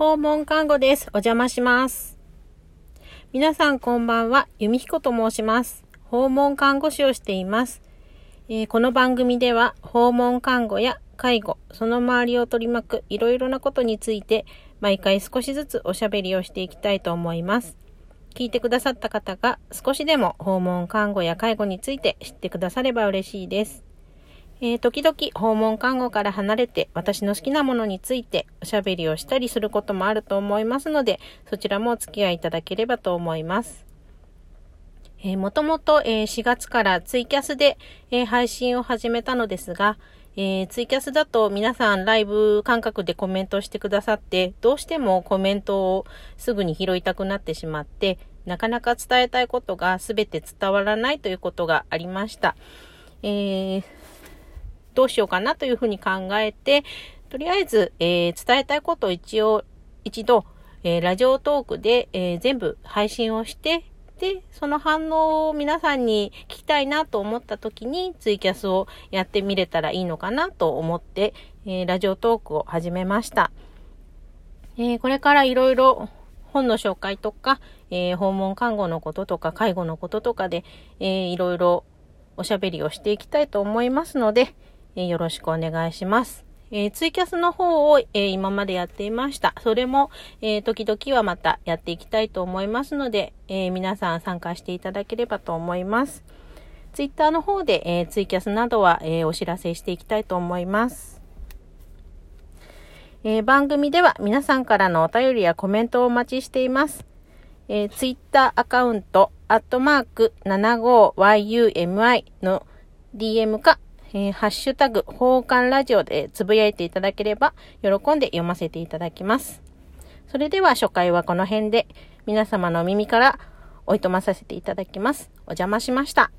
訪問看護です。お邪魔します。皆さんこんばんは。由美彦と申します。訪問看護師をしています。えー、この番組では訪問看護や介護、その周りを取り巻くいろいろなことについて毎回少しずつおしゃべりをしていきたいと思います。聞いてくださった方が少しでも訪問看護や介護について知ってくだされば嬉しいです。えー、時々訪問看護から離れて私の好きなものについておしゃべりをしたりすることもあると思いますので、そちらもお付き合いいただければと思います。えー、もともと、えー、4月からツイキャスで、えー、配信を始めたのですが、えー、ツイキャスだと皆さんライブ感覚でコメントしてくださって、どうしてもコメントをすぐに拾いたくなってしまって、なかなか伝えたいことが全て伝わらないということがありました。えーどうしようかなというふうに考えて、とりあえず、えー、伝えたいことを一応、一度、えー、ラジオトークで、えー、全部配信をして、で、その反応を皆さんに聞きたいなと思った時にツイキャスをやってみれたらいいのかなと思って、え、ラジオトークを始めました。え、これからいろいろ本の紹介とか、え、訪問看護のこととか介護のこととかで、えー、いろいろおしゃべりをしていきたいと思いますので、え、よろしくお願いします。えー、ツイキャスの方を、えー、今までやっていました。それも、えー、時々はまたやっていきたいと思いますので、え皆さん参加していただければと思います。ツイッターの方で、えツイキャスなどは、えお知らせしていきたいと思います。え番組では皆さんからのお便りやコメントをお待ちしています。えツイッターアカウント、アットマーク 75yumi の DM かえー、ハッシュタグ、奉還ラジオでつぶやいていただければ、喜んで読ませていただきます。それでは初回はこの辺で、皆様の耳からおいとまさせていただきます。お邪魔しました。